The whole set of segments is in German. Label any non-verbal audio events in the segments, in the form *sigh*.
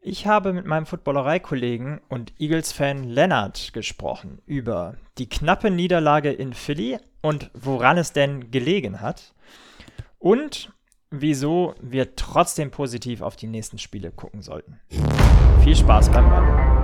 Ich habe mit meinem Footballerei-Kollegen und Eagles-Fan Lennart gesprochen über die knappe Niederlage in Philly und woran es denn gelegen hat. Und wieso wir trotzdem positiv auf die nächsten Spiele gucken sollten. Viel Spaß beim Hören.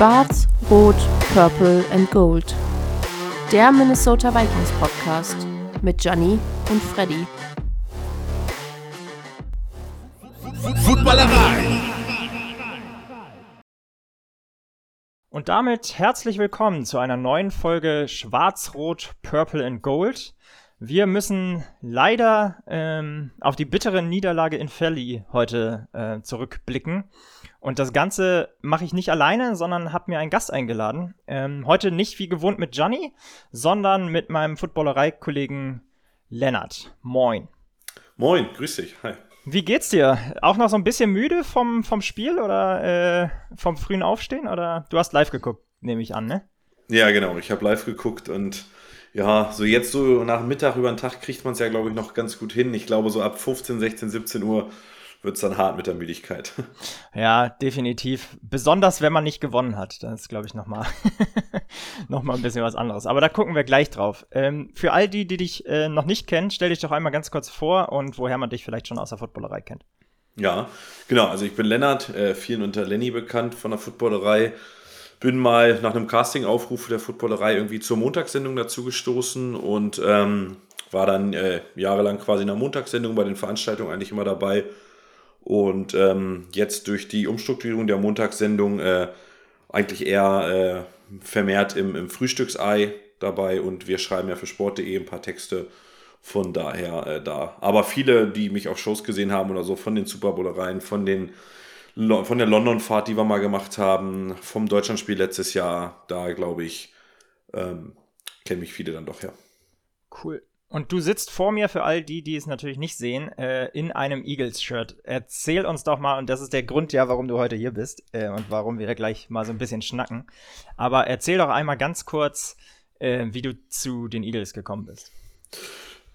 Schwarz, Rot, Purple and Gold. Der Minnesota Vikings Podcast mit Johnny und Freddy. Footballerei. Und damit herzlich willkommen zu einer neuen Folge Schwarz, Rot, Purple and Gold. Wir müssen leider ähm, auf die bittere Niederlage in Philly heute äh, zurückblicken. Und das Ganze mache ich nicht alleine, sondern habe mir einen Gast eingeladen. Ähm, heute nicht wie gewohnt mit Johnny, sondern mit meinem Footballerei-Kollegen Lennart. Moin. Moin, grüß dich. Hi. Wie geht's dir? Auch noch so ein bisschen müde vom, vom Spiel oder äh, vom frühen Aufstehen? Oder du hast live geguckt, nehme ich an, ne? Ja, genau. Ich habe live geguckt und ja, so jetzt so nach Mittag über den Tag kriegt man es ja, glaube ich, noch ganz gut hin. Ich glaube, so ab 15, 16, 17 Uhr wird es dann hart mit der Müdigkeit. *laughs* Ja, definitiv. Besonders wenn man nicht gewonnen hat. Das ist, glaube ich, nochmal *laughs* noch mal ein bisschen was anderes. Aber da gucken wir gleich drauf. Ähm, für all die, die dich äh, noch nicht kennen, stell dich doch einmal ganz kurz vor und woher man dich vielleicht schon aus der Footballerei kennt. Ja, genau. Also ich bin Lennart, äh, vielen unter Lenny bekannt von der Footballerei. Bin mal nach einem Casting-Aufruf der Footballerei irgendwie zur Montagssendung dazu gestoßen und ähm, war dann äh, jahrelang quasi in der Montagssendung bei den Veranstaltungen eigentlich immer dabei und ähm, jetzt durch die Umstrukturierung der Montagssendung äh, eigentlich eher äh, vermehrt im, im Frühstücksei dabei und wir schreiben ja für sport.de ein paar Texte von daher äh, da. Aber viele, die mich auf Shows gesehen haben oder so, von den Super Bowlereien, von den von der London-Fahrt, die wir mal gemacht haben, vom Deutschlandspiel letztes Jahr, da glaube ich, ähm, kennen mich viele dann doch her. Cool. Und du sitzt vor mir, für all die, die es natürlich nicht sehen, äh, in einem Eagles-Shirt. Erzähl uns doch mal, und das ist der Grund ja, warum du heute hier bist äh, und warum wir gleich mal so ein bisschen schnacken. Aber erzähl doch einmal ganz kurz, äh, wie du zu den Eagles gekommen bist.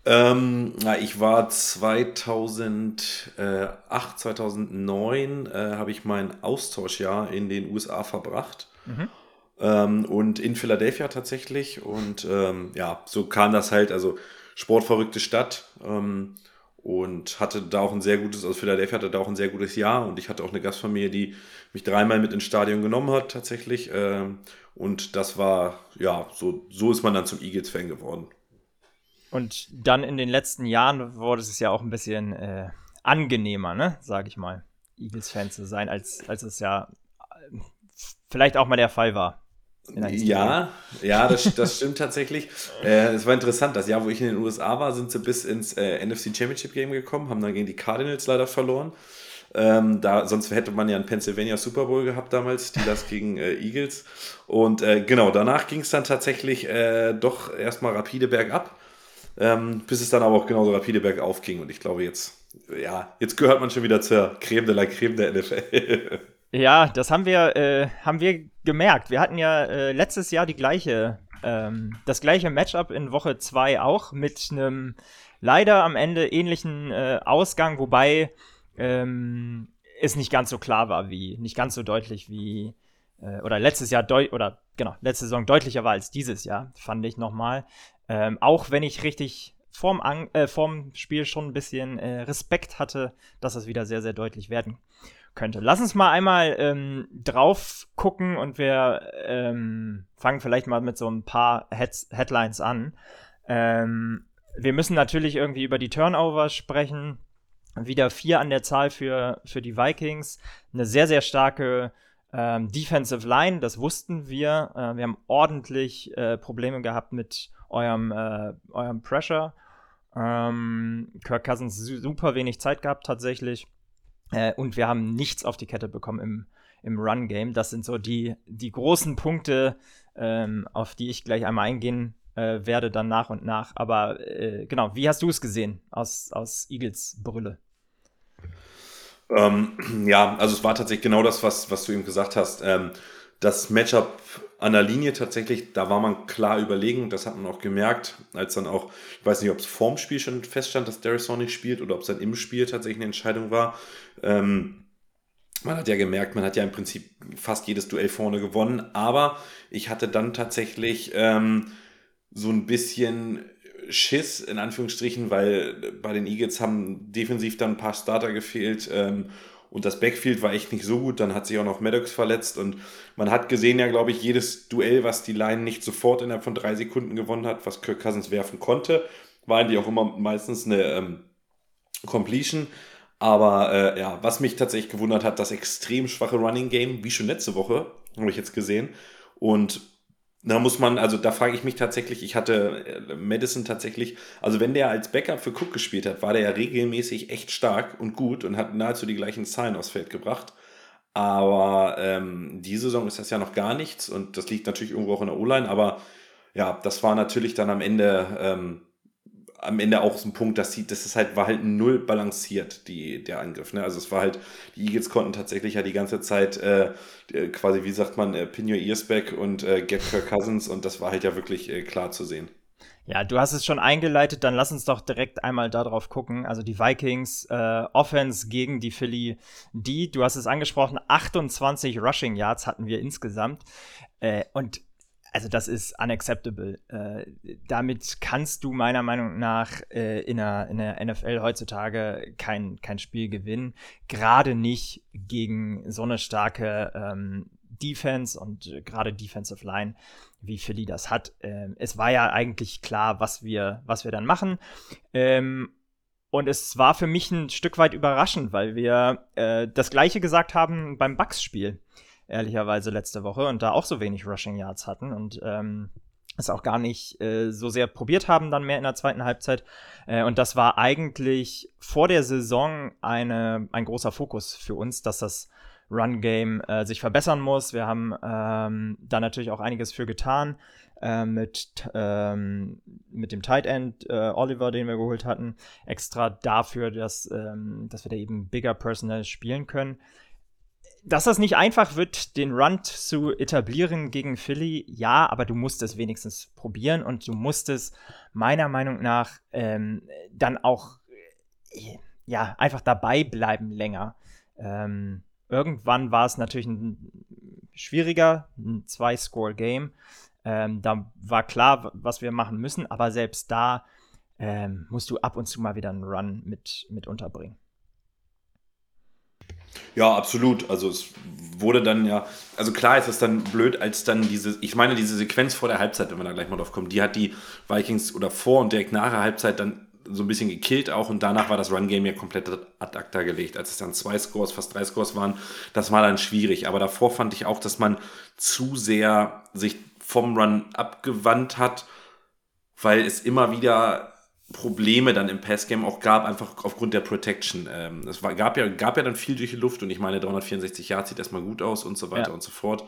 Ähm, na, ich war 2008, 2009, äh, habe ich mein Austauschjahr in den USA verbracht. Mhm. Ähm, und in Philadelphia tatsächlich. Und ähm, ja, so kam das halt, also sportverrückte Stadt ähm, und hatte da auch ein sehr gutes, also Philadelphia hatte da auch ein sehr gutes Jahr und ich hatte auch eine Gastfamilie, die mich dreimal mit ins Stadion genommen hat tatsächlich ähm, und das war, ja, so, so ist man dann zum Eagles-Fan geworden. Und dann in den letzten Jahren wurde es ja auch ein bisschen äh, angenehmer, ne, sag ich mal, Eagles-Fan zu sein, als, als es ja äh, vielleicht auch mal der Fall war. Ja, ja, das, das stimmt tatsächlich. Äh, es war interessant, das Jahr, wo ich in den USA war, sind sie bis ins äh, NFC Championship Game gekommen, haben dann gegen die Cardinals leider verloren. Ähm, da, sonst hätte man ja einen Pennsylvania Super Bowl gehabt damals, die das gegen äh, Eagles. Und äh, genau, danach ging es dann tatsächlich äh, doch erstmal rapide bergab, ähm, bis es dann aber auch genauso rapide bergauf ging. Und ich glaube, jetzt, ja, jetzt gehört man schon wieder zur Creme de la Creme der NFL. *laughs* Ja, das haben wir, äh, haben wir gemerkt. Wir hatten ja äh, letztes Jahr die gleiche, ähm, das gleiche Matchup in Woche 2 auch mit einem leider am Ende ähnlichen äh, Ausgang, wobei ähm, es nicht ganz so klar war wie, nicht ganz so deutlich wie, äh, oder letztes Jahr, oder genau, letzte Saison deutlicher war als dieses Jahr, fand ich nochmal. Ähm, auch wenn ich richtig vorm, An äh, vorm Spiel schon ein bisschen äh, Respekt hatte, dass das wieder sehr, sehr deutlich werden könnte. Lass uns mal einmal ähm, drauf gucken und wir ähm, fangen vielleicht mal mit so ein paar Heads Headlines an. Ähm, wir müssen natürlich irgendwie über die Turnover sprechen. Wieder vier an der Zahl für, für die Vikings. Eine sehr, sehr starke ähm, Defensive Line, das wussten wir. Äh, wir haben ordentlich äh, Probleme gehabt mit eurem, äh, eurem Pressure. Ähm, Kirk Cousins super wenig Zeit gehabt tatsächlich. Äh, und wir haben nichts auf die Kette bekommen im, im Run-Game. Das sind so die, die großen Punkte, ähm, auf die ich gleich einmal eingehen äh, werde, dann nach und nach. Aber äh, genau, wie hast du es gesehen aus, aus Eagles Brille? Ähm, *clears throat* ja, also es war tatsächlich genau das, was, was du eben gesagt hast. Ähm, das Matchup an der Linie tatsächlich, da war man klar überlegen, das hat man auch gemerkt, als dann auch, ich weiß nicht, ob es vorm Spiel schon feststand, dass Darius nicht spielt oder ob es dann im Spiel tatsächlich eine Entscheidung war. Ähm, man hat ja gemerkt, man hat ja im Prinzip fast jedes Duell vorne gewonnen, aber ich hatte dann tatsächlich ähm, so ein bisschen Schiss, in Anführungsstrichen, weil bei den Eagles haben defensiv dann ein paar Starter gefehlt ähm, und das Backfield war echt nicht so gut. Dann hat sich auch noch Maddox verletzt und man hat gesehen ja, glaube ich, jedes Duell, was die Line nicht sofort innerhalb von drei Sekunden gewonnen hat, was Kirk Cousins werfen konnte, war eigentlich auch immer meistens eine ähm, Completion. Aber äh, ja, was mich tatsächlich gewundert hat, das extrem schwache Running Game, wie schon letzte Woche, habe ich jetzt gesehen. Und da muss man, also da frage ich mich tatsächlich, ich hatte äh, Madison tatsächlich, also wenn der als Backup für Cook gespielt hat, war der ja regelmäßig echt stark und gut und hat nahezu die gleichen Zahlen aufs Feld gebracht. Aber ähm, die Saison ist das ja noch gar nichts und das liegt natürlich irgendwo auch in der O-Line, aber ja, das war natürlich dann am Ende ähm, am Ende auch so ein Punkt, dass sie, das ist halt, war halt null balanciert, die, der Angriff. Ne? Also es war halt, die Eagles konnten tatsächlich ja die ganze Zeit äh, quasi, wie sagt man, äh, pin your ears back und äh, get Kirk Cousins und das war halt ja wirklich äh, klar zu sehen. Ja, du hast es schon eingeleitet, dann lass uns doch direkt einmal darauf gucken. Also die Vikings äh, Offense gegen die Philly D. Du hast es angesprochen, 28 Rushing Yards hatten wir insgesamt. Äh, und also das ist unacceptable. Äh, damit kannst du meiner Meinung nach äh, in, der, in der NFL heutzutage kein, kein Spiel gewinnen. Gerade nicht gegen so eine starke ähm, Defense und äh, gerade Defensive Line, wie Philly das hat. Ähm, es war ja eigentlich klar, was wir, was wir dann machen. Ähm, und es war für mich ein Stück weit überraschend, weil wir äh, das gleiche gesagt haben beim Bucks-Spiel ehrlicherweise letzte Woche und da auch so wenig Rushing Yards hatten und ähm, es auch gar nicht äh, so sehr probiert haben, dann mehr in der zweiten Halbzeit. Äh, und das war eigentlich vor der Saison eine, ein großer Fokus für uns, dass das Run-Game äh, sich verbessern muss. Wir haben ähm, da natürlich auch einiges für getan. Äh, mit, ähm, mit dem Tight End äh, Oliver, den wir geholt hatten, extra dafür, dass, ähm, dass wir da eben bigger Personal spielen können dass das nicht einfach wird, den Run zu etablieren gegen Philly, ja, aber du musst es wenigstens probieren und du musst es meiner Meinung nach ähm, dann auch äh, ja einfach dabei bleiben länger. Ähm, irgendwann war es natürlich ein schwieriger, ein Zwei-Score-Game. Ähm, da war klar, was wir machen müssen, aber selbst da ähm, musst du ab und zu mal wieder einen Run mit, mit unterbringen. Ja, absolut. Also es wurde dann ja, also klar ist es dann blöd, als dann diese, ich meine, diese Sequenz vor der Halbzeit, wenn wir da gleich mal drauf kommen, die hat die Vikings oder vor und direkt nach der Halbzeit dann so ein bisschen gekillt auch und danach war das Run-Game ja komplett ad acta gelegt. Als es dann zwei Scores, fast drei Scores waren, das war dann schwierig. Aber davor fand ich auch, dass man zu sehr sich vom Run abgewandt hat, weil es immer wieder Probleme dann im Passgame auch gab, einfach aufgrund der Protection. Ähm, es war, gab, ja, gab ja dann viel durch die Luft und ich meine, 364 Yards sieht erstmal gut aus und so weiter ja. und so fort.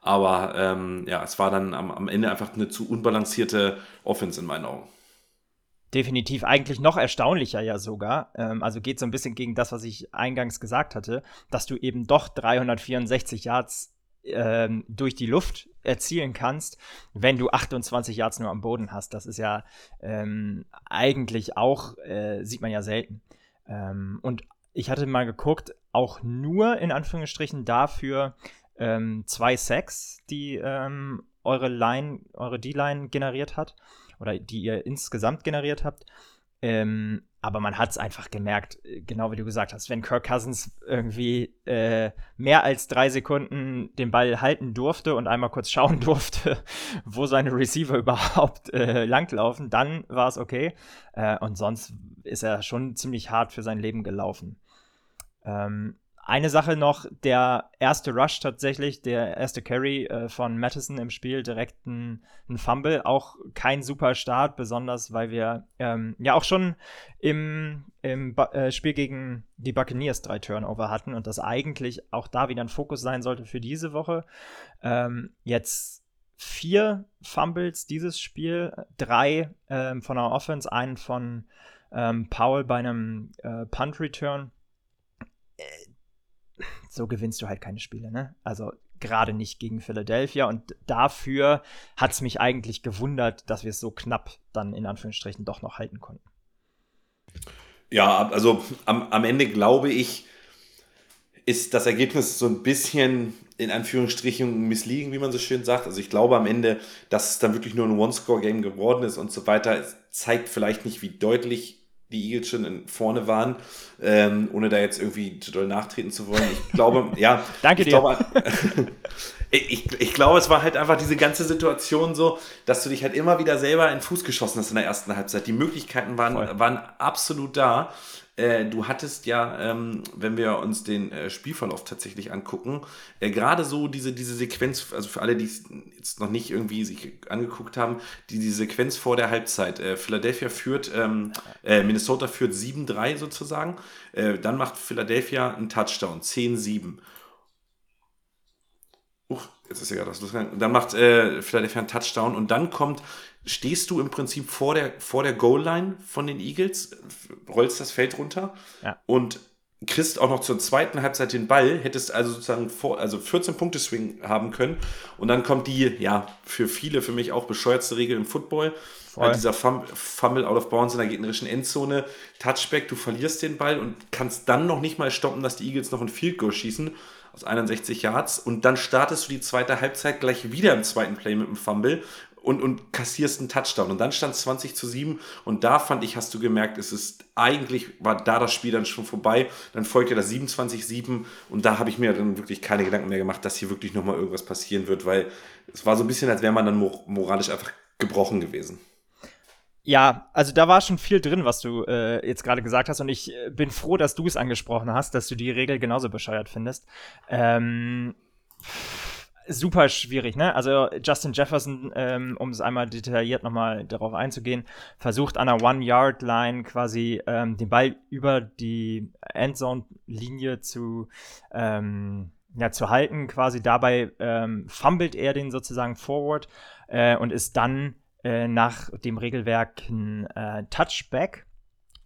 Aber ähm, ja, es war dann am, am Ende einfach eine zu unbalancierte Offense in meinen Augen. Definitiv, eigentlich noch erstaunlicher ja sogar. Ähm, also geht so ein bisschen gegen das, was ich eingangs gesagt hatte, dass du eben doch 364 Yards ähm, durch die Luft erzielen kannst, wenn du 28 Yards nur am Boden hast. Das ist ja ähm, eigentlich auch, äh, sieht man ja selten. Ähm, und ich hatte mal geguckt, auch nur in Anführungsstrichen dafür ähm, zwei Sacks, die ähm, eure Line, eure D-Line generiert hat oder die ihr insgesamt generiert habt. Ähm, aber man hat es einfach gemerkt, äh, genau wie du gesagt hast, wenn Kirk Cousins irgendwie äh, mehr als drei Sekunden den Ball halten durfte und einmal kurz schauen *laughs* durfte, wo seine Receiver *laughs* überhaupt äh, langlaufen, dann war es okay. Äh, und sonst ist er schon ziemlich hart für sein Leben gelaufen. Ähm, eine Sache noch, der erste Rush tatsächlich, der erste Carry äh, von Madison im Spiel, direkt ein, ein, Fumble, auch kein super Start, besonders weil wir ähm, ja auch schon im, im äh, Spiel gegen die Buccaneers drei Turnover hatten und das eigentlich auch da wieder ein Fokus sein sollte für diese Woche. Ähm, jetzt vier Fumbles dieses Spiel, drei ähm, von der Offense, einen von ähm, Powell bei einem äh, Punt Return so gewinnst du halt keine Spiele, ne? Also gerade nicht gegen Philadelphia und dafür hat es mich eigentlich gewundert, dass wir es so knapp dann in Anführungsstrichen doch noch halten konnten. Ja, also am, am Ende glaube ich, ist das Ergebnis so ein bisschen in Anführungsstrichen missliegen, wie man so schön sagt. Also ich glaube am Ende, dass es dann wirklich nur ein One-Score-Game geworden ist und so weiter, zeigt vielleicht nicht, wie deutlich die Eagles schon vorne waren, ähm, ohne da jetzt irgendwie zu doll nachtreten zu wollen. Ich glaube, *laughs* ja. Danke ich dir. Glaube, *laughs* ich, ich glaube, es war halt einfach diese ganze Situation so, dass du dich halt immer wieder selber in den Fuß geschossen hast in der ersten Halbzeit. Die Möglichkeiten waren, waren absolut da. Äh, du hattest ja, ähm, wenn wir uns den äh, Spielverlauf tatsächlich angucken, äh, gerade so diese, diese Sequenz, also für alle, die es jetzt noch nicht irgendwie sich angeguckt haben, die, die Sequenz vor der Halbzeit. Äh, Philadelphia führt, ähm, äh, Minnesota führt 7-3 sozusagen. Äh, dann macht Philadelphia einen Touchdown, 10-7. Uch, jetzt ist ja gerade was losgegangen. Dann macht Philadelphia einen Touchdown und dann kommt stehst du im Prinzip vor der, vor der Goal-Line von den Eagles, rollst das Feld runter ja. und kriegst auch noch zur zweiten Halbzeit den Ball, hättest also sozusagen vor, also 14 Punkte Swing haben können und dann kommt die, ja, für viele, für mich auch bescheuertste Regel im Football, Voll. dieser Fumble out of bounds in der gegnerischen Endzone, Touchback, du verlierst den Ball und kannst dann noch nicht mal stoppen, dass die Eagles noch ein Field Goal schießen aus 61 Yards und dann startest du die zweite Halbzeit gleich wieder im zweiten Play mit dem Fumble und, und kassierst einen Touchdown. Und dann stand es 20 zu 7 und da fand ich, hast du gemerkt, es ist eigentlich, war da das Spiel dann schon vorbei. Dann folgte das 27-7 und da habe ich mir dann wirklich keine Gedanken mehr gemacht, dass hier wirklich nochmal irgendwas passieren wird, weil es war so ein bisschen, als wäre man dann moralisch einfach gebrochen gewesen. Ja, also da war schon viel drin, was du äh, jetzt gerade gesagt hast und ich äh, bin froh, dass du es angesprochen hast, dass du die Regel genauso bescheuert findest. Ähm super schwierig, ne? Also Justin Jefferson, ähm, um es einmal detailliert nochmal darauf einzugehen, versucht an der One-Yard-Line quasi ähm, den Ball über die Endzone-Linie zu, ähm, ja, zu halten. Quasi dabei ähm, fummelt er den sozusagen forward äh, und ist dann äh, nach dem Regelwerk ein äh, Touchback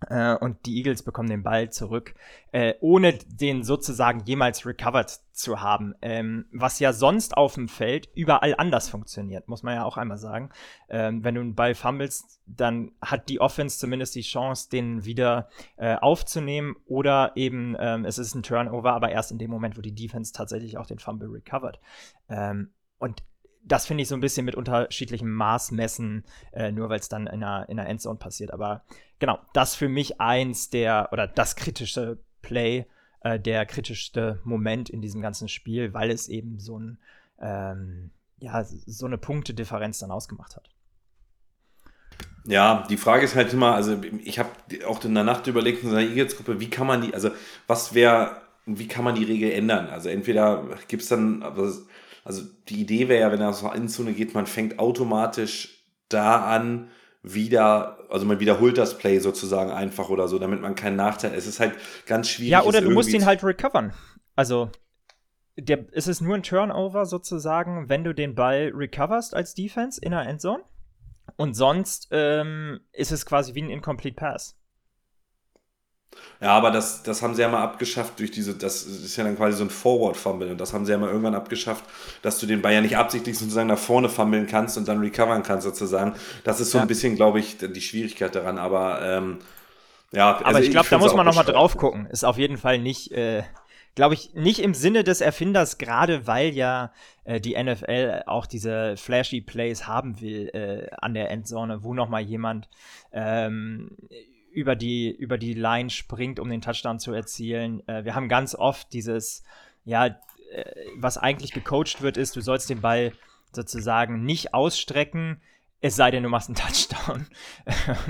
äh, und die Eagles bekommen den Ball zurück, äh, ohne den sozusagen jemals recovered zu haben. Ähm, was ja sonst auf dem Feld überall anders funktioniert, muss man ja auch einmal sagen. Ähm, wenn du einen Ball fummelst, dann hat die Offense zumindest die Chance, den wieder äh, aufzunehmen oder eben ähm, es ist ein Turnover, aber erst in dem Moment, wo die Defense tatsächlich auch den Fumble recovered. Ähm, und das finde ich so ein bisschen mit unterschiedlichem Maß messen, äh, nur weil es dann in einer, in einer Endzone passiert. Aber genau, das für mich eins der, oder das kritische Play, äh, der kritischste Moment in diesem ganzen Spiel, weil es eben so ein, ähm, ja, so eine Punktedifferenz dann ausgemacht hat. Ja, die Frage ist halt immer, also ich habe auch in der Nacht überlegt in seiner Eagles-Gruppe, wie kann man die, also was wäre, wie kann man die Regel ändern? Also entweder gibt es dann, also also die Idee wäre ja, wenn er so in Zone geht, man fängt automatisch da an, wieder, also man wiederholt das Play sozusagen einfach oder so, damit man keinen Nachteil. Es ist halt ganz schwierig. Ja, oder du musst ihn halt recovern. Also der, ist es nur ein Turnover sozusagen, wenn du den Ball recoverst als Defense in der Endzone. Und sonst ähm, ist es quasi wie ein Incomplete Pass. Ja, aber das, das haben sie ja mal abgeschafft durch diese, das ist ja dann quasi so ein Forward-Fumble und das haben sie ja mal irgendwann abgeschafft, dass du den ja nicht absichtlich sozusagen nach vorne fummeln kannst und dann recovern kannst sozusagen. Das ist so ja. ein bisschen, glaube ich, die Schwierigkeit daran, aber ähm, ja. Aber also ich glaube, da muss man nochmal drauf gucken. Ist auf jeden Fall nicht, äh, glaube ich, nicht im Sinne des Erfinders, gerade weil ja äh, die NFL auch diese flashy Plays haben will äh, an der Endzone, wo nochmal jemand ähm, über die, über die Line springt, um den Touchdown zu erzielen. Äh, wir haben ganz oft dieses, ja, äh, was eigentlich gecoacht wird, ist, du sollst den Ball sozusagen nicht ausstrecken, es sei denn, du machst einen Touchdown.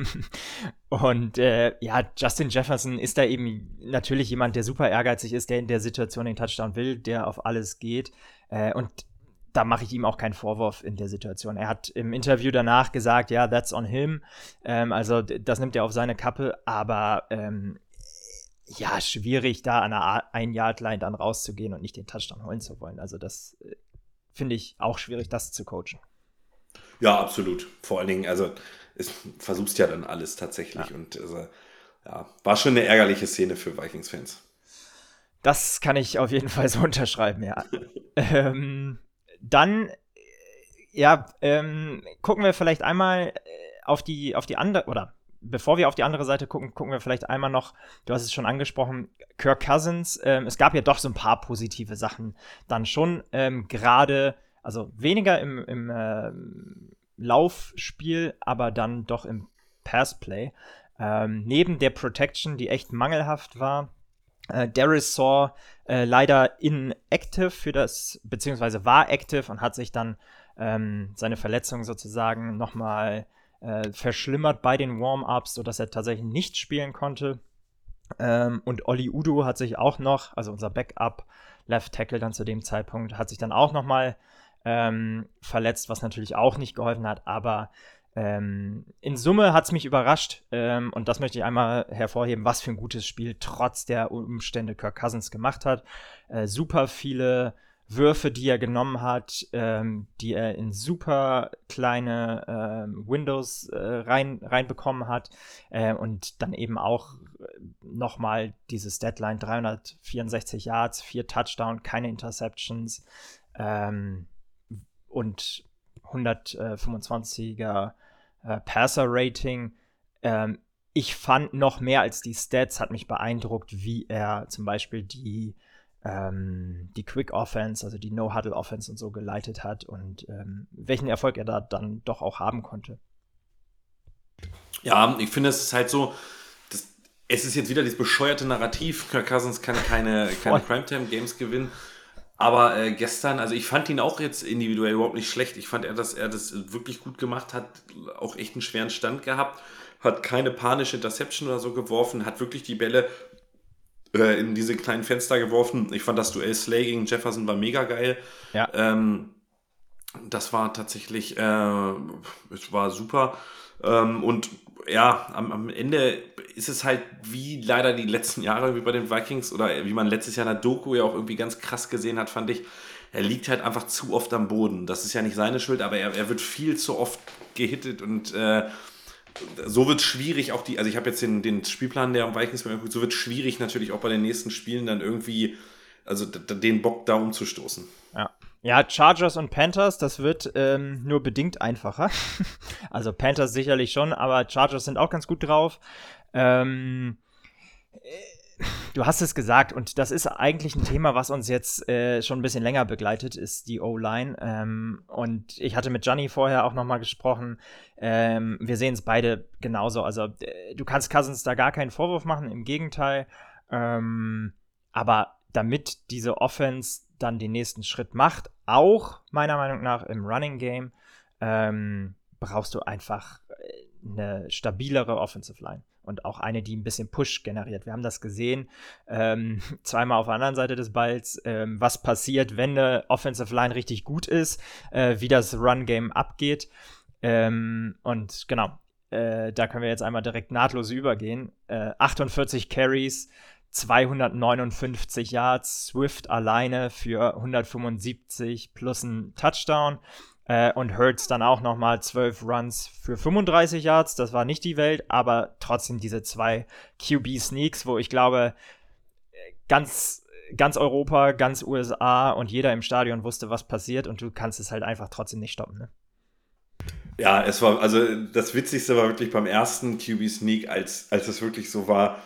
*laughs* und äh, ja, Justin Jefferson ist da eben natürlich jemand, der super ehrgeizig ist, der in der Situation den Touchdown will, der auf alles geht. Äh, und da mache ich ihm auch keinen Vorwurf in der Situation. Er hat im Interview danach gesagt, ja, that's on him. Ähm, also das nimmt er auf seine Kappe, aber ähm, ja, schwierig, da an einer Ein-Yard-Line dann rauszugehen und nicht den Touchdown holen zu wollen. Also das äh, finde ich auch schwierig, das zu coachen. Ja, absolut. Vor allen Dingen, also es versuchst ja dann alles tatsächlich ja. und also, ja, war schon eine ärgerliche Szene für Vikings-Fans. Das kann ich auf jeden Fall so *laughs* unterschreiben, ja. *laughs* ähm, dann, ja, ähm, gucken wir vielleicht einmal äh, auf die, auf die andere, oder bevor wir auf die andere Seite gucken, gucken wir vielleicht einmal noch, du hast es schon angesprochen, Kirk Cousins. Ähm, es gab ja doch so ein paar positive Sachen dann schon, ähm, gerade, also weniger im, im äh, Laufspiel, aber dann doch im Passplay. Ähm, neben der Protection, die echt mangelhaft war, äh, Darius Saw äh, leider inactive für das, beziehungsweise war active und hat sich dann ähm, seine Verletzung sozusagen nochmal äh, verschlimmert bei den Warm-Ups, sodass er tatsächlich nicht spielen konnte. Ähm, und Oli Udo hat sich auch noch, also unser Backup Left Tackle dann zu dem Zeitpunkt, hat sich dann auch nochmal ähm, verletzt, was natürlich auch nicht geholfen hat, aber ähm, in Summe hat es mich überrascht ähm, und das möchte ich einmal hervorheben, was für ein gutes Spiel trotz der Umstände Kirk Cousins gemacht hat. Äh, super viele Würfe, die er genommen hat, ähm, die er in super kleine ähm, Windows äh, rein, reinbekommen hat äh, und dann eben auch äh, nochmal dieses Deadline 364 Yards, vier Touchdown, keine Interceptions ähm, und 125er äh, Passer-Rating. Ähm, ich fand noch mehr als die Stats, hat mich beeindruckt, wie er zum Beispiel die, ähm, die Quick Offense, also die No-Huddle Offense und so geleitet hat und ähm, welchen Erfolg er da dann doch auch haben konnte. Ja, ich finde, es ist halt so, das, es ist jetzt wieder dieses bescheuerte Narrativ, Kirk Cousins kann keine, keine Primetime-Games gewinnen. Aber äh, gestern, also ich fand ihn auch jetzt individuell überhaupt nicht schlecht. Ich fand, er, dass er das wirklich gut gemacht hat, auch echt einen schweren Stand gehabt, hat keine panische Interception oder so geworfen, hat wirklich die Bälle äh, in diese kleinen Fenster geworfen. Ich fand das Duell Slay gegen Jefferson war mega geil. Ja. Ähm, das war tatsächlich, äh, es war super. Ähm, und ja, am, am Ende ist es halt wie leider die letzten Jahre wie bei den Vikings oder wie man letztes Jahr in der Doku ja auch irgendwie ganz krass gesehen hat, fand ich. Er liegt halt einfach zu oft am Boden. Das ist ja nicht seine Schuld, aber er, er wird viel zu oft gehittet und äh, so wird es schwierig, auch die, also ich habe jetzt den, den Spielplan der Vikings mir so wird es schwierig natürlich auch bei den nächsten Spielen dann irgendwie, also den Bock da umzustoßen. Ja. Ja, Chargers und Panthers, das wird ähm, nur bedingt einfacher. *laughs* also Panthers sicherlich schon, aber Chargers sind auch ganz gut drauf. Ähm, äh, du hast es gesagt, und das ist eigentlich ein Thema, was uns jetzt äh, schon ein bisschen länger begleitet, ist die O-Line. Ähm, und ich hatte mit Johnny vorher auch nochmal gesprochen. Ähm, wir sehen es beide genauso. Also äh, du kannst Cousins da gar keinen Vorwurf machen, im Gegenteil. Ähm, aber damit diese Offense dann den nächsten Schritt macht, auch meiner Meinung nach im Running Game, ähm, brauchst du einfach äh, eine stabilere Offensive Line und auch eine, die ein bisschen Push generiert. Wir haben das gesehen, ähm, *laughs* zweimal auf der anderen Seite des Balls, ähm, was passiert, wenn eine Offensive Line richtig gut ist, äh, wie das Run-Game abgeht. Ähm, und genau, äh, da können wir jetzt einmal direkt nahtlos übergehen. Äh, 48 Carries, 259 Yards, Swift alleine für 175 plus ein Touchdown. Äh, und Hurts dann auch nochmal 12 Runs für 35 Yards. Das war nicht die Welt, aber trotzdem diese zwei QB-Sneaks, wo ich glaube, ganz, ganz Europa, ganz USA und jeder im Stadion wusste, was passiert und du kannst es halt einfach trotzdem nicht stoppen. Ne? Ja, es war, also das Witzigste war wirklich beim ersten QB-Sneak, als, als es wirklich so war,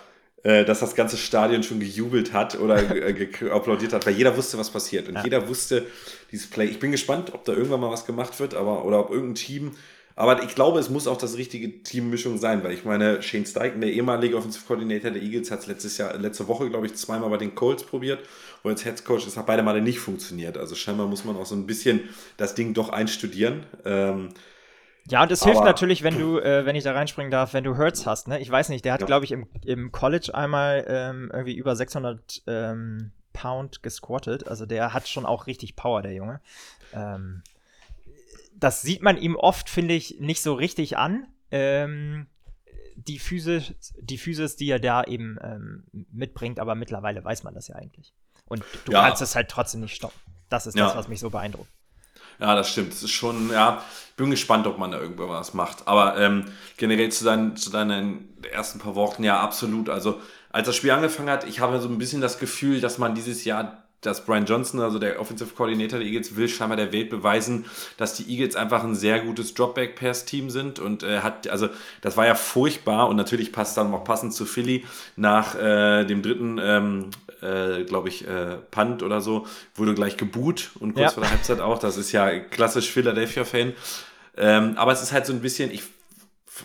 dass das ganze Stadion schon gejubelt hat oder *laughs* äh, applaudiert hat, weil jeder wusste, was passiert. Und ja. jeder wusste dieses Play. Ich bin gespannt, ob da irgendwann mal was gemacht wird, aber oder ob irgendein Team. Aber ich glaube, es muss auch das richtige Teammischung sein, weil ich meine, Shane Steichen, der ehemalige Offensive Coordinator der Eagles, hat es letztes Jahr, letzte Woche, glaube ich, zweimal bei den Colts probiert. Und als Head Coach, das hat beide Male nicht funktioniert. Also scheinbar muss man auch so ein bisschen das Ding doch einstudieren. Ähm, ja, und es hilft natürlich, wenn du, äh, wenn ich da reinspringen darf, wenn du Hurts hast, ne? Ich weiß nicht, der hat, ja. glaube ich, im, im College einmal ähm, irgendwie über 600 ähm, Pound gesquattet. Also der hat schon auch richtig Power, der Junge. Ähm, das sieht man ihm oft, finde ich, nicht so richtig an. Ähm, die Physis, die Physis, die er da eben ähm, mitbringt, aber mittlerweile weiß man das ja eigentlich. Und du ja. kannst es halt trotzdem nicht stoppen. Das ist ja. das, was mich so beeindruckt. Ja, das stimmt. Das ist schon, ja, bin gespannt, ob man da irgendwann was macht. Aber ähm, generell zu, deinen, zu deinen ersten paar Worten, ja, absolut. Also, als das Spiel angefangen hat, ich habe so ein bisschen das Gefühl, dass man dieses Jahr dass Brian Johnson, also der Offensive Coordinator der Eagles, will scheinbar der Welt beweisen, dass die Eagles einfach ein sehr gutes Dropback-Pass-Team sind und äh, hat, also das war ja furchtbar und natürlich passt dann noch passend zu Philly nach äh, dem dritten, ähm, äh, glaube ich, äh, Punt oder so, wurde gleich geboot und kurz ja. vor der Halbzeit auch, das ist ja klassisch Philadelphia-Fan. Ähm, aber es ist halt so ein bisschen, ich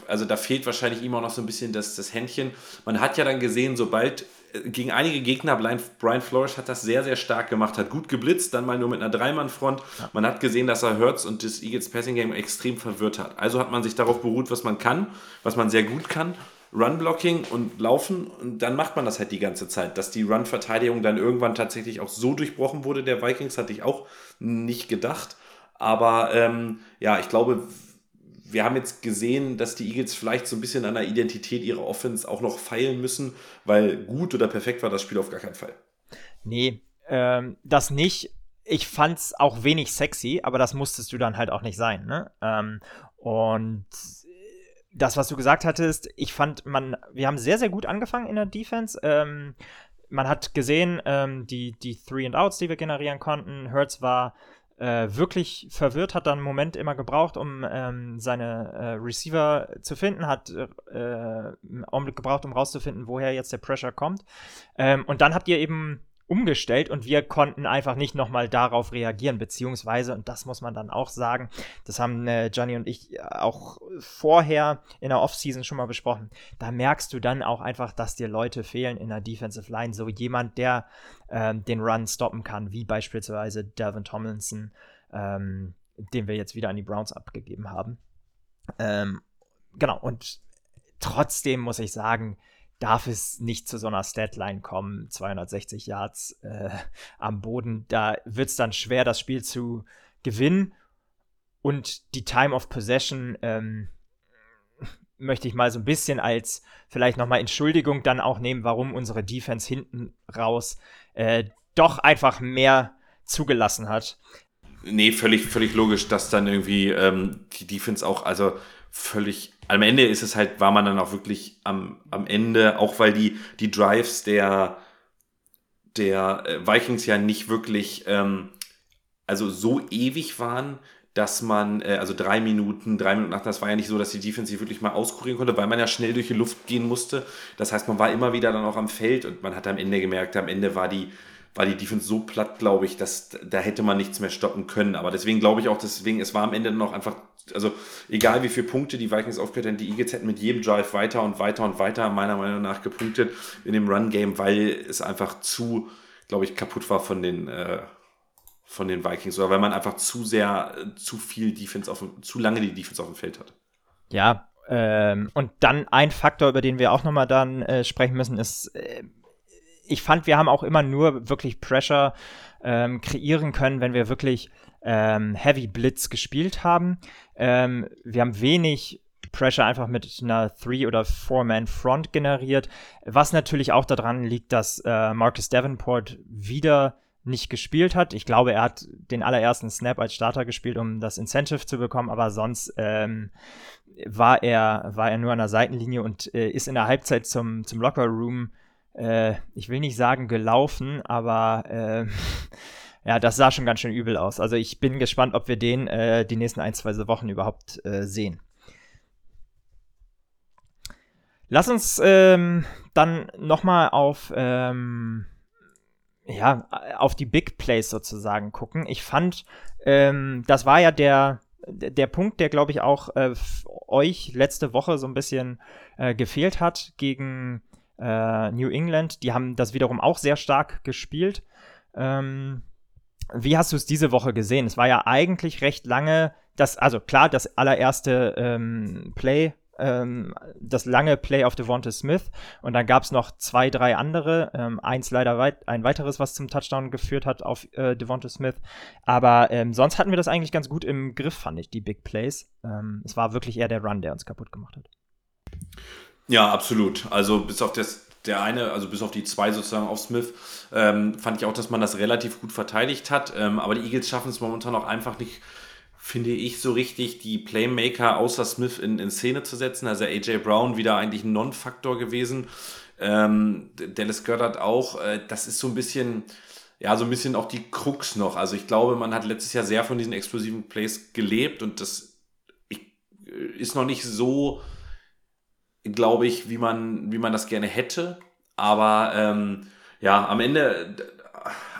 also da fehlt wahrscheinlich ihm auch noch so ein bisschen das, das Händchen. Man hat ja dann gesehen, sobald gegen einige Gegner, Brian Flores hat das sehr, sehr stark gemacht, hat gut geblitzt, dann mal nur mit einer Dreimann-Front. Man hat gesehen, dass er Hurts und das Eagles Passing Game extrem verwirrt hat. Also hat man sich darauf beruht, was man kann, was man sehr gut kann. Run-Blocking und Laufen und dann macht man das halt die ganze Zeit. Dass die Run-Verteidigung dann irgendwann tatsächlich auch so durchbrochen wurde, der Vikings, hatte ich auch nicht gedacht. Aber ähm, ja, ich glaube, wir haben jetzt gesehen, dass die Eagles vielleicht so ein bisschen an der Identität ihrer Offense auch noch feilen müssen, weil gut oder perfekt war das Spiel auf gar keinen Fall. Nee, ähm, das nicht. Ich fand es auch wenig sexy, aber das musstest du dann halt auch nicht sein. Ne? Ähm, und das, was du gesagt hattest, ich fand, man, wir haben sehr, sehr gut angefangen in der Defense. Ähm, man hat gesehen, ähm, die, die Three and Outs, die wir generieren konnten. Hertz war äh, wirklich verwirrt, hat dann einen Moment immer gebraucht, um ähm, seine äh, Receiver zu finden, hat äh, einen Augenblick gebraucht, um rauszufinden, woher jetzt der Pressure kommt. Ähm, und dann habt ihr eben umgestellt und wir konnten einfach nicht nochmal darauf reagieren, beziehungsweise, und das muss man dann auch sagen, das haben äh, Johnny und ich auch vorher in der Offseason schon mal besprochen, da merkst du dann auch einfach, dass dir Leute fehlen in der Defensive Line, so jemand, der ähm, den Run stoppen kann, wie beispielsweise Delvin Tomlinson, ähm, den wir jetzt wieder an die Browns abgegeben haben. Ähm, genau, und trotzdem muss ich sagen, darf es nicht zu so einer Statline kommen, 260 Yards äh, am Boden. Da wird es dann schwer, das Spiel zu gewinnen. Und die Time of Possession ähm, möchte ich mal so ein bisschen als vielleicht nochmal Entschuldigung dann auch nehmen, warum unsere Defense hinten raus äh, doch einfach mehr zugelassen hat. Nee, völlig, völlig logisch, dass dann irgendwie ähm, die Defense auch, also völlig am Ende ist es halt, war man dann auch wirklich am, am Ende, auch weil die, die Drives der, der äh, Vikings ja nicht wirklich, ähm, also so ewig waren, dass man, äh, also drei Minuten, drei Minuten nach, das war ja nicht so, dass die Defense sich wirklich mal auskurieren konnte, weil man ja schnell durch die Luft gehen musste. Das heißt, man war immer wieder dann auch am Feld und man hat am Ende gemerkt, am Ende war die, war die Defense so platt, glaube ich, dass da hätte man nichts mehr stoppen können. Aber deswegen glaube ich auch, deswegen, es war am Ende noch einfach, also egal wie viele Punkte die Vikings aufgehört haben, die Eagles hätten mit jedem Drive weiter und weiter und weiter meiner Meinung nach gepunktet in dem Run-Game, weil es einfach zu, glaube ich, kaputt war von den, äh, von den Vikings oder weil man einfach zu sehr, äh, zu viel Defense auf, zu lange die Defense auf dem Feld hat. Ja, ähm, und dann ein Faktor, über den wir auch nochmal dann äh, sprechen müssen, ist, äh, ich fand, wir haben auch immer nur wirklich Pressure ähm, kreieren können, wenn wir wirklich ähm, Heavy Blitz gespielt haben. Ähm, wir haben wenig Pressure einfach mit einer Three- oder Four-Man-Front generiert, was natürlich auch daran liegt, dass äh, Marcus Davenport wieder nicht gespielt hat. Ich glaube, er hat den allerersten Snap als Starter gespielt, um das Incentive zu bekommen, aber sonst ähm, war, er, war er nur an der Seitenlinie und äh, ist in der Halbzeit zum, zum Locker Room äh, ich will nicht sagen gelaufen, aber äh, *laughs* ja, das sah schon ganz schön übel aus. Also ich bin gespannt, ob wir den äh, die nächsten ein, zwei Wochen überhaupt äh, sehen. Lass uns ähm, dann nochmal auf, ähm, ja, auf die Big Plays sozusagen gucken. Ich fand, ähm, das war ja der, der Punkt, der, glaube ich, auch äh, euch letzte Woche so ein bisschen äh, gefehlt hat gegen äh, New England. Die haben das wiederum auch sehr stark gespielt. Ähm, wie hast du es diese Woche gesehen? Es war ja eigentlich recht lange, das, also klar, das allererste ähm, Play, ähm, das lange Play auf Devonta Smith und dann gab es noch zwei, drei andere. Ähm, eins leider weit, ein weiteres, was zum Touchdown geführt hat auf äh, Devonta Smith. Aber ähm, sonst hatten wir das eigentlich ganz gut im Griff, fand ich, die Big Plays. Ähm, es war wirklich eher der Run, der uns kaputt gemacht hat. Ja, absolut. Also bis auf das der eine, also bis auf die zwei sozusagen auf Smith, ähm, fand ich auch, dass man das relativ gut verteidigt hat. Ähm, aber die Eagles schaffen es momentan auch einfach nicht, finde ich, so richtig die Playmaker außer Smith in, in Szene zu setzen. Also AJ Brown wieder eigentlich ein Non-Faktor gewesen. Ähm, Dallas Goddard auch. Äh, das ist so ein bisschen, ja, so ein bisschen auch die Krux noch. Also ich glaube, man hat letztes Jahr sehr von diesen explosiven Plays gelebt und das äh, ist noch nicht so glaube ich, wie man, wie man das gerne hätte. Aber ähm, ja, am Ende,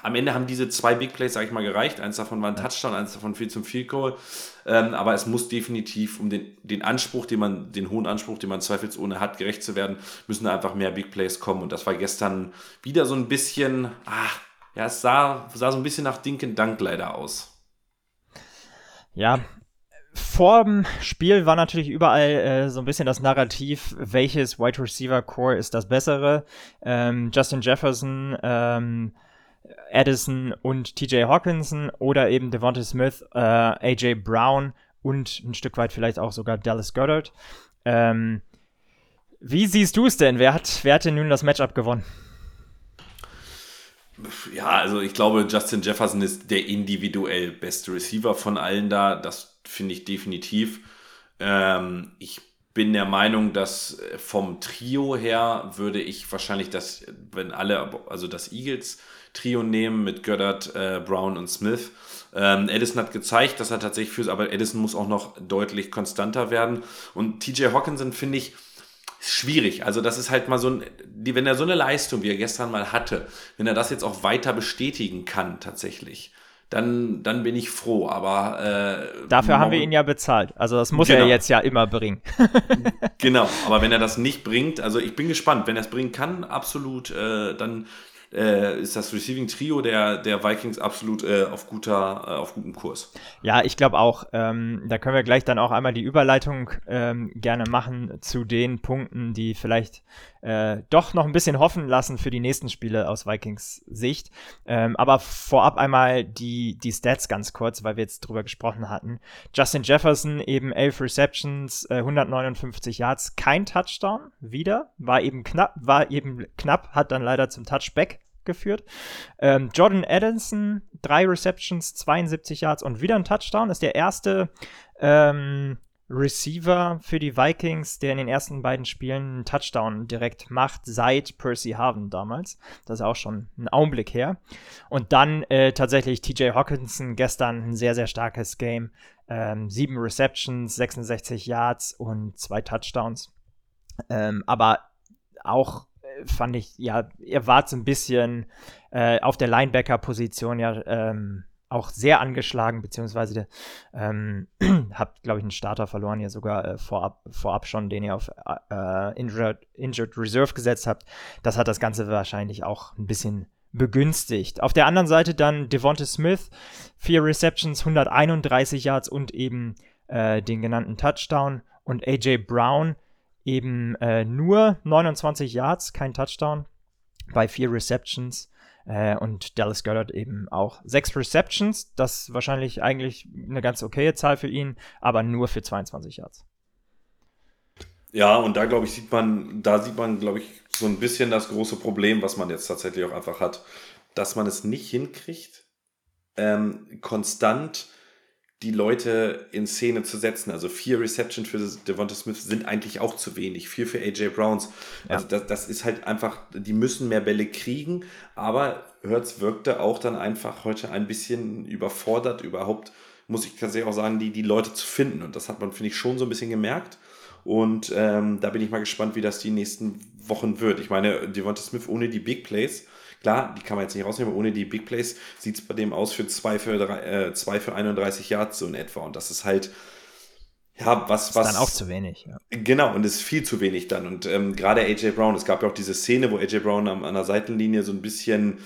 am Ende haben diese zwei Big Plays, sage ich mal, gereicht. Eins davon war ein Touchdown, eins davon viel zum Field Goal. Ähm, aber es muss definitiv, um den, den Anspruch, den man, den hohen Anspruch, den man zweifelsohne hat, gerecht zu werden, müssen einfach mehr Big Plays kommen. Und das war gestern wieder so ein bisschen, ah, ja, es sah, sah so ein bisschen nach Dinken Dank leider aus. Ja, vor dem Spiel war natürlich überall äh, so ein bisschen das Narrativ, welches Wide Receiver Core ist das bessere. Ähm, Justin Jefferson, ähm, Addison und TJ Hawkinson oder eben Devonta Smith, äh, AJ Brown und ein Stück weit vielleicht auch sogar Dallas Goddard. Ähm, wie siehst du es denn? Wer hat, wer hat denn nun das Matchup gewonnen? Ja, also ich glaube, Justin Jefferson ist der individuell beste Receiver von allen da. Das finde ich definitiv. Ähm, ich bin der Meinung, dass vom Trio her würde ich wahrscheinlich das, wenn alle, also das Eagles-Trio nehmen mit Goddard, äh, Brown und Smith. Ähm, Edison hat gezeigt, dass er tatsächlich für, aber Edison muss auch noch deutlich konstanter werden. Und TJ Hawkinson finde ich schwierig. Also das ist halt mal so ein, die, wenn er so eine Leistung, wie er gestern mal hatte, wenn er das jetzt auch weiter bestätigen kann tatsächlich, dann, dann bin ich froh. Aber äh, dafür haben wir ihn ja bezahlt. Also das muss genau. er jetzt ja immer bringen. *laughs* genau, aber wenn er das nicht bringt, also ich bin gespannt, wenn er es bringen kann, absolut, äh, dann äh, ist das Receiving Trio der, der Vikings absolut äh, auf, guter, äh, auf gutem Kurs. Ja, ich glaube auch. Ähm, da können wir gleich dann auch einmal die Überleitung ähm, gerne machen zu den Punkten, die vielleicht äh, doch noch ein bisschen hoffen lassen für die nächsten Spiele aus Vikings Sicht. Ähm, aber vorab einmal die, die Stats ganz kurz, weil wir jetzt drüber gesprochen hatten. Justin Jefferson eben 11 Receptions, äh, 159 Yards, kein Touchdown wieder, war eben knapp, war eben knapp, hat dann leider zum Touchback geführt. Ähm, Jordan Addison, drei Receptions, 72 Yards und wieder ein Touchdown. Ist der erste ähm, Receiver für die Vikings, der in den ersten beiden Spielen einen Touchdown direkt macht, seit Percy Harvin damals. Das ist auch schon ein Augenblick her. Und dann äh, tatsächlich TJ Hawkinson gestern ein sehr, sehr starkes Game. Ähm, sieben Receptions, 66 Yards und zwei Touchdowns. Ähm, aber auch äh, fand ich, ja, er war so ein bisschen äh, auf der Linebacker-Position ja ähm, auch sehr angeschlagen, beziehungsweise ähm, *clears throat* habt, glaube ich, einen Starter verloren, ja sogar äh, vorab, vorab schon, den ihr auf äh, Injured, Injured Reserve gesetzt habt. Das hat das Ganze wahrscheinlich auch ein bisschen begünstigt. Auf der anderen Seite dann Devonta Smith, vier Receptions, 131 Yards und eben äh, den genannten Touchdown. Und AJ Brown eben äh, nur 29 Yards, kein Touchdown bei vier Receptions. Äh, und Dallas Goddard eben auch sechs Receptions. Das wahrscheinlich eigentlich eine ganz okaye Zahl für ihn, aber nur für 22 Yards. Ja, und da glaube ich, sieht man, da sieht man, glaube ich, so ein bisschen das große Problem, was man jetzt tatsächlich auch einfach hat, dass man es nicht hinkriegt, ähm, konstant die Leute in Szene zu setzen. Also vier Receptions für Devonta Smith sind eigentlich auch zu wenig. Vier für AJ Browns. Ja. Also das, das, ist halt einfach, die müssen mehr Bälle kriegen. Aber Hertz wirkte auch dann einfach heute ein bisschen überfordert, überhaupt, muss ich tatsächlich auch sagen, die, die Leute zu finden. Und das hat man, finde ich, schon so ein bisschen gemerkt. Und ähm, da bin ich mal gespannt, wie das die nächsten Wochen wird. Ich meine, Devonta Smith ohne die Big Plays Klar, die kann man jetzt nicht rausnehmen, aber ohne die Big Plays sieht es bei dem aus für 2 für, äh, zwei für 31 Yards so in etwa. Und das ist halt, ja, was, was. Ist dann auch zu wenig, ja. Genau, und ist viel zu wenig dann. Und ähm, gerade AJ Brown, es gab ja auch diese Szene, wo AJ Brown am, an der Seitenlinie so ein bisschen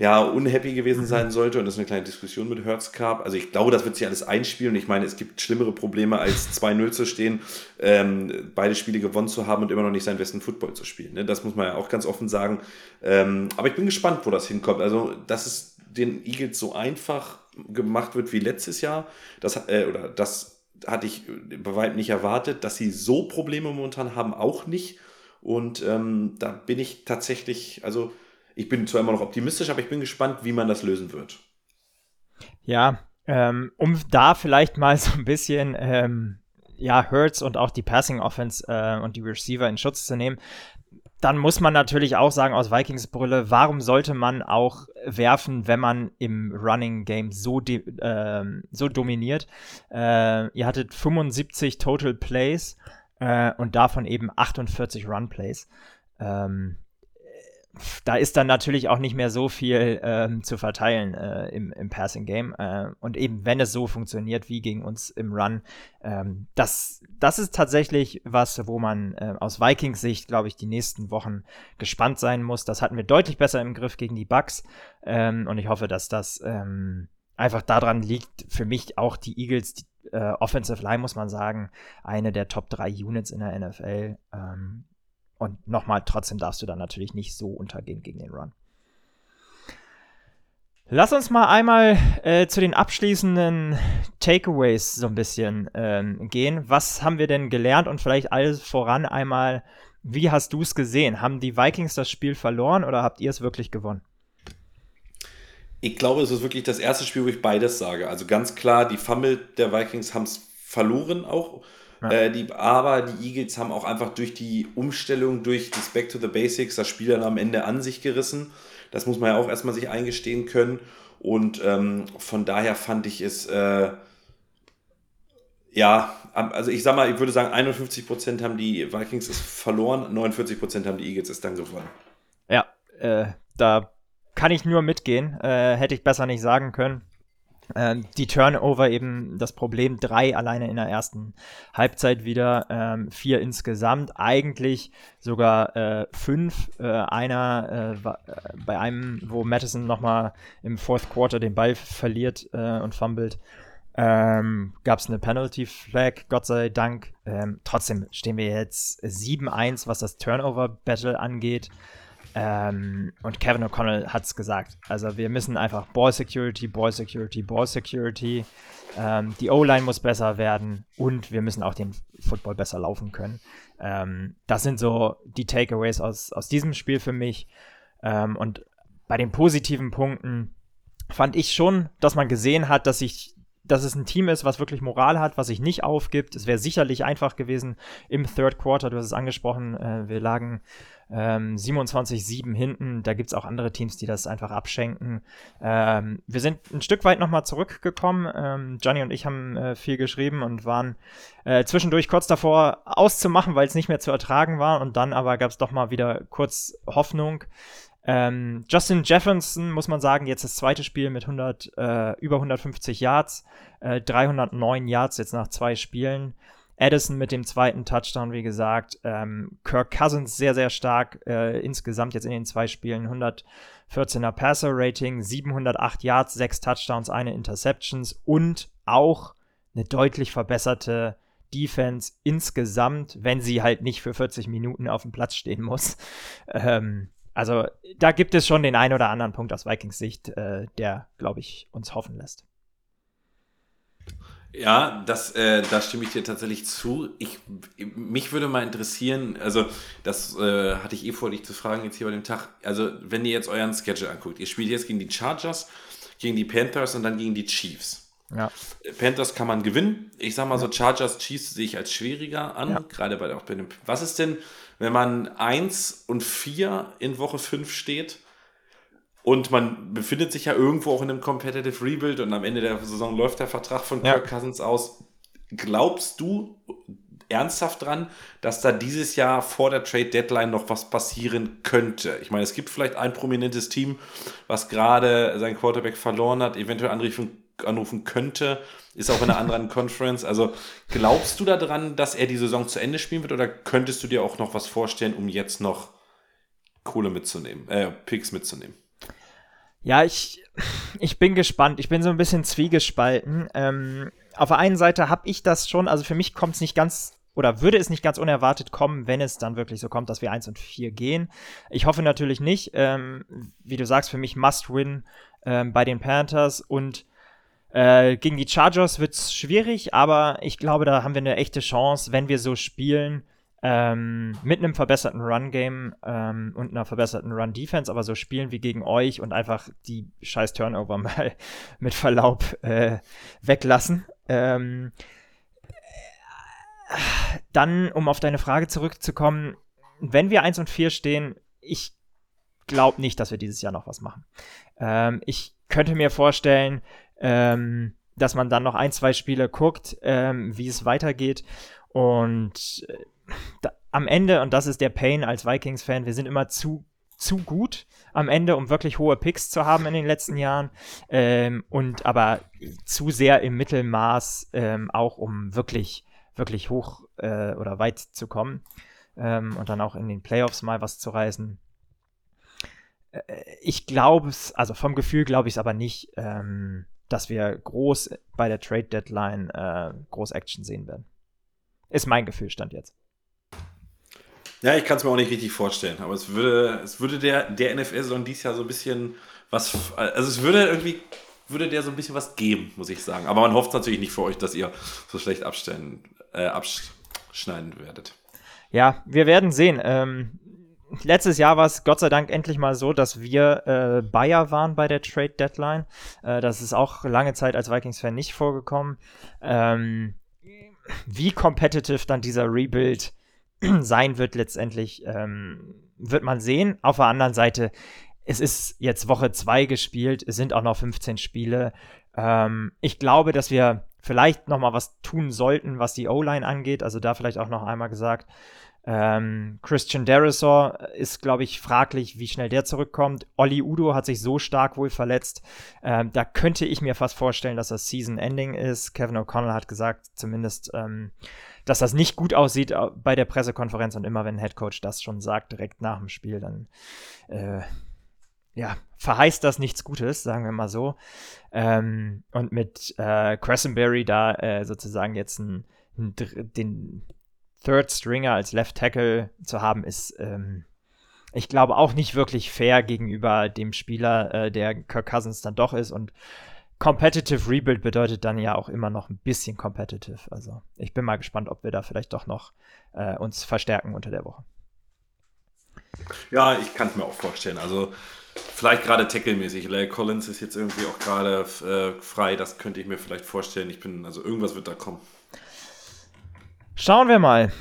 ja, unhappy gewesen mhm. sein sollte und es eine kleine Diskussion mit Hertz gab. Also ich glaube, das wird sich alles einspielen. Ich meine, es gibt schlimmere Probleme, als 2-0 zu stehen, ähm, beide Spiele gewonnen zu haben und immer noch nicht seinen besten Football zu spielen. Ne? Das muss man ja auch ganz offen sagen. Ähm, aber ich bin gespannt, wo das hinkommt. Also, dass es den Eagles so einfach gemacht wird wie letztes Jahr, das, äh, oder das hatte ich bei weitem nicht erwartet, dass sie so Probleme momentan haben, auch nicht. Und ähm, da bin ich tatsächlich, also ich bin zwar immer noch optimistisch, aber ich bin gespannt, wie man das lösen wird. Ja, ähm, um da vielleicht mal so ein bisschen ähm, ja, Hurts und auch die Passing Offense äh, und die Receiver in Schutz zu nehmen, dann muss man natürlich auch sagen, aus Vikings Brille, warum sollte man auch werfen, wenn man im Running Game so, äh, so dominiert? Äh, ihr hattet 75 Total Plays äh, und davon eben 48 Run Plays. Ähm, da ist dann natürlich auch nicht mehr so viel ähm, zu verteilen äh, im, im Passing Game. Äh, und eben, wenn es so funktioniert wie gegen uns im Run, ähm, das, das ist tatsächlich was, wo man äh, aus Vikings Sicht, glaube ich, die nächsten Wochen gespannt sein muss. Das hatten wir deutlich besser im Griff gegen die Bucks. Ähm, und ich hoffe, dass das ähm, einfach daran liegt, für mich auch die Eagles, die äh, Offensive Line, muss man sagen, eine der Top 3 Units in der NFL. Ähm, und nochmal, trotzdem darfst du dann natürlich nicht so untergehen gegen den Run. Lass uns mal einmal äh, zu den abschließenden Takeaways so ein bisschen ähm, gehen. Was haben wir denn gelernt und vielleicht alles voran einmal, wie hast du es gesehen? Haben die Vikings das Spiel verloren oder habt ihr es wirklich gewonnen? Ich glaube, es ist wirklich das erste Spiel, wo ich beides sage. Also ganz klar, die Fumble der Vikings haben es verloren auch. Ja. Äh, die, aber die Eagles haben auch einfach durch die Umstellung, durch das Back to the Basics, das Spiel dann am Ende an sich gerissen. Das muss man ja auch erstmal sich eingestehen können. Und ähm, von daher fand ich es, äh, ja, also ich sag mal, ich würde sagen, 51% haben die Vikings es verloren, 49% haben die Eagles es dann gewonnen. Ja, äh, da kann ich nur mitgehen. Äh, hätte ich besser nicht sagen können. Ähm, die Turnover eben das Problem, drei alleine in der ersten Halbzeit wieder, ähm, vier insgesamt, eigentlich sogar äh, fünf. Äh, einer äh, äh, bei einem, wo Madison nochmal im Fourth Quarter den Ball verliert äh, und fummelt. Ähm, Gab es eine Penalty Flag, Gott sei Dank. Ähm, trotzdem stehen wir jetzt 7-1, was das Turnover Battle angeht. Ähm, und Kevin O'Connell hat es gesagt. Also wir müssen einfach Ball Security, Ball Security, Ball Security. Ähm, die O-Line muss besser werden und wir müssen auch den Football besser laufen können. Ähm, das sind so die Takeaways aus, aus diesem Spiel für mich. Ähm, und bei den positiven Punkten fand ich schon, dass man gesehen hat, dass sich dass es ein Team ist, was wirklich Moral hat, was sich nicht aufgibt. Es wäre sicherlich einfach gewesen im Third Quarter, du hast es angesprochen, äh, wir lagen ähm, 27-7 hinten. Da gibt es auch andere Teams, die das einfach abschenken. Ähm, wir sind ein Stück weit nochmal zurückgekommen. Ähm, Johnny und ich haben äh, viel geschrieben und waren äh, zwischendurch kurz davor auszumachen, weil es nicht mehr zu ertragen war. Und dann aber gab es doch mal wieder kurz Hoffnung. Ähm, Justin Jefferson, muss man sagen, jetzt das zweite Spiel mit 100, äh, über 150 Yards, äh, 309 Yards jetzt nach zwei Spielen. Addison mit dem zweiten Touchdown, wie gesagt. Ähm, Kirk Cousins sehr, sehr stark. Äh, insgesamt jetzt in den zwei Spielen 114er Passer-Rating, 708 Yards, 6 Touchdowns, eine Interceptions und auch eine deutlich verbesserte Defense insgesamt, wenn sie halt nicht für 40 Minuten auf dem Platz stehen muss. *laughs* Ähm, also da gibt es schon den einen oder anderen Punkt aus Vikings Sicht, äh, der, glaube ich, uns hoffen lässt. Ja, das, äh, da stimme ich dir tatsächlich zu. Ich, mich würde mal interessieren, also das äh, hatte ich eh vor, dich zu fragen jetzt hier bei dem Tag. Also wenn ihr jetzt euren Schedule anguckt, ihr spielt jetzt gegen die Chargers, gegen die Panthers und dann gegen die Chiefs. Ja. Panthers kann man gewinnen. Ich sag mal so, Chargers, Chiefs sehe ich als schwieriger an, ja. gerade bei, auch bei dem. Was ist denn, wenn man 1 und 4 in Woche 5 steht? Und man befindet sich ja irgendwo auch in einem Competitive Rebuild und am Ende der Saison läuft der Vertrag von Kirk ja. Cousins aus. Glaubst du ernsthaft dran, dass da dieses Jahr vor der Trade Deadline noch was passieren könnte? Ich meine, es gibt vielleicht ein prominentes Team, was gerade seinen Quarterback verloren hat, eventuell anrufen, anrufen könnte, ist auch in einer anderen *laughs* Conference. Also glaubst du daran, dass er die Saison zu Ende spielen wird oder könntest du dir auch noch was vorstellen, um jetzt noch Kohle mitzunehmen, äh, Picks mitzunehmen? Ja, ich, ich bin gespannt. Ich bin so ein bisschen zwiegespalten. Ähm, auf der einen Seite habe ich das schon, also für mich kommt es nicht ganz oder würde es nicht ganz unerwartet kommen, wenn es dann wirklich so kommt, dass wir 1 und 4 gehen. Ich hoffe natürlich nicht. Ähm, wie du sagst, für mich Must-Win ähm, bei den Panthers und äh, gegen die Chargers wird es schwierig, aber ich glaube, da haben wir eine echte Chance, wenn wir so spielen, ähm, mit einem verbesserten Run-Game ähm, und einer verbesserten Run-Defense, aber so spielen wie gegen euch und einfach die scheiß Turnover *laughs* mal mit Verlaub äh, weglassen. Ähm, dann, um auf deine Frage zurückzukommen, wenn wir 1 und 4 stehen, ich glaube nicht, dass wir dieses Jahr noch was machen. Ähm, ich könnte mir vorstellen, ähm, dass man dann noch ein, zwei Spiele guckt, ähm, wie es weitergeht. Und äh, da, am Ende, und das ist der Pain als Vikings-Fan, wir sind immer zu, zu gut am Ende, um wirklich hohe Picks zu haben in den letzten Jahren. Ähm, und aber zu sehr im Mittelmaß, ähm, auch um wirklich, wirklich hoch äh, oder weit zu kommen. Ähm, und dann auch in den Playoffs mal was zu reißen. Äh, ich glaube es, also vom Gefühl glaube ich es aber nicht, ähm, dass wir groß bei der Trade Deadline äh, groß Action sehen werden. Ist mein Gefühl, stand jetzt. Ja, ich kann es mir auch nicht richtig vorstellen, aber es würde, es würde der, der NFL-Saison dieses Jahr so ein bisschen was, also es würde irgendwie, würde der so ein bisschen was geben, muss ich sagen. Aber man hofft natürlich nicht für euch, dass ihr so schlecht abstellen, äh, abschneiden werdet. Ja, wir werden sehen. Ähm, letztes Jahr war es Gott sei Dank endlich mal so, dass wir äh, Bayer waren bei der Trade Deadline. Äh, das ist auch lange Zeit als Vikings-Fan nicht vorgekommen. Ähm, wie competitive dann dieser Rebuild *clears throat* sein wird letztendlich, ähm, wird man sehen. Auf der anderen Seite, es ist jetzt Woche 2 gespielt, es sind auch noch 15 Spiele. Ähm, ich glaube, dass wir vielleicht noch mal was tun sollten, was die O-Line angeht. Also da vielleicht auch noch einmal gesagt, ähm, Christian Derisor ist, glaube ich, fraglich, wie schnell der zurückkommt. Olli Udo hat sich so stark wohl verletzt. Ähm, da könnte ich mir fast vorstellen, dass das Season-Ending ist. Kevin O'Connell hat gesagt, zumindest, ähm, dass das nicht gut aussieht äh, bei der Pressekonferenz. Und immer wenn ein Headcoach das schon sagt, direkt nach dem Spiel, dann äh, ja, verheißt das nichts Gutes, sagen wir mal so. Ähm, und mit äh, Cressenberry da äh, sozusagen jetzt ein, ein, den Third Stringer als Left Tackle zu haben, ist, ähm, ich glaube, auch nicht wirklich fair gegenüber dem Spieler, äh, der Kirk Cousins dann doch ist. Und Competitive Rebuild bedeutet dann ja auch immer noch ein bisschen competitive. Also ich bin mal gespannt, ob wir da vielleicht doch noch äh, uns verstärken unter der Woche. Ja, ich kann es mir auch vorstellen. Also vielleicht gerade tackle-mäßig. Larry Collins ist jetzt irgendwie auch gerade äh, frei. Das könnte ich mir vielleicht vorstellen. Ich bin, also irgendwas wird da kommen. Schauen wir mal.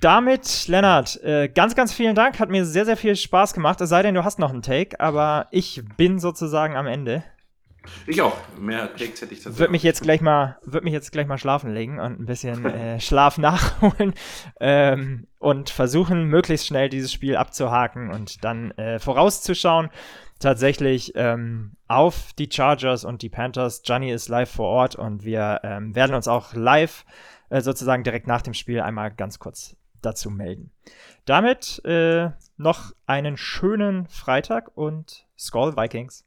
Damit, Lennart, äh, ganz, ganz vielen Dank. Hat mir sehr, sehr viel Spaß gemacht. Es sei denn, du hast noch einen Take, aber ich bin sozusagen am Ende. Ich auch. Mehr Takes hätte ich tatsächlich. Würde mich jetzt gleich mal, würde mich jetzt gleich mal schlafen legen und ein bisschen *laughs* äh, Schlaf nachholen *laughs* ähm, und versuchen, möglichst schnell dieses Spiel abzuhaken und dann äh, vorauszuschauen. Tatsächlich ähm, auf die Chargers und die Panthers. Johnny ist live vor Ort und wir ähm, werden uns auch live äh, sozusagen direkt nach dem Spiel einmal ganz kurz dazu melden. Damit äh, noch einen schönen Freitag und Skull Vikings.